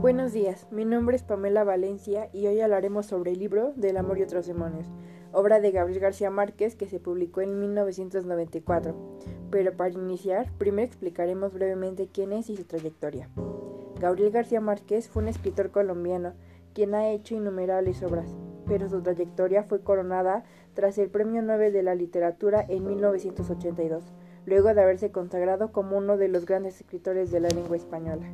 Buenos días, mi nombre es Pamela Valencia y hoy hablaremos sobre el libro Del amor y otros demonios, obra de Gabriel García Márquez que se publicó en 1994. Pero para iniciar, primero explicaremos brevemente quién es y su trayectoria. Gabriel García Márquez fue un escritor colombiano quien ha hecho innumerables obras, pero su trayectoria fue coronada tras el Premio Nobel de la Literatura en 1982, luego de haberse consagrado como uno de los grandes escritores de la lengua española.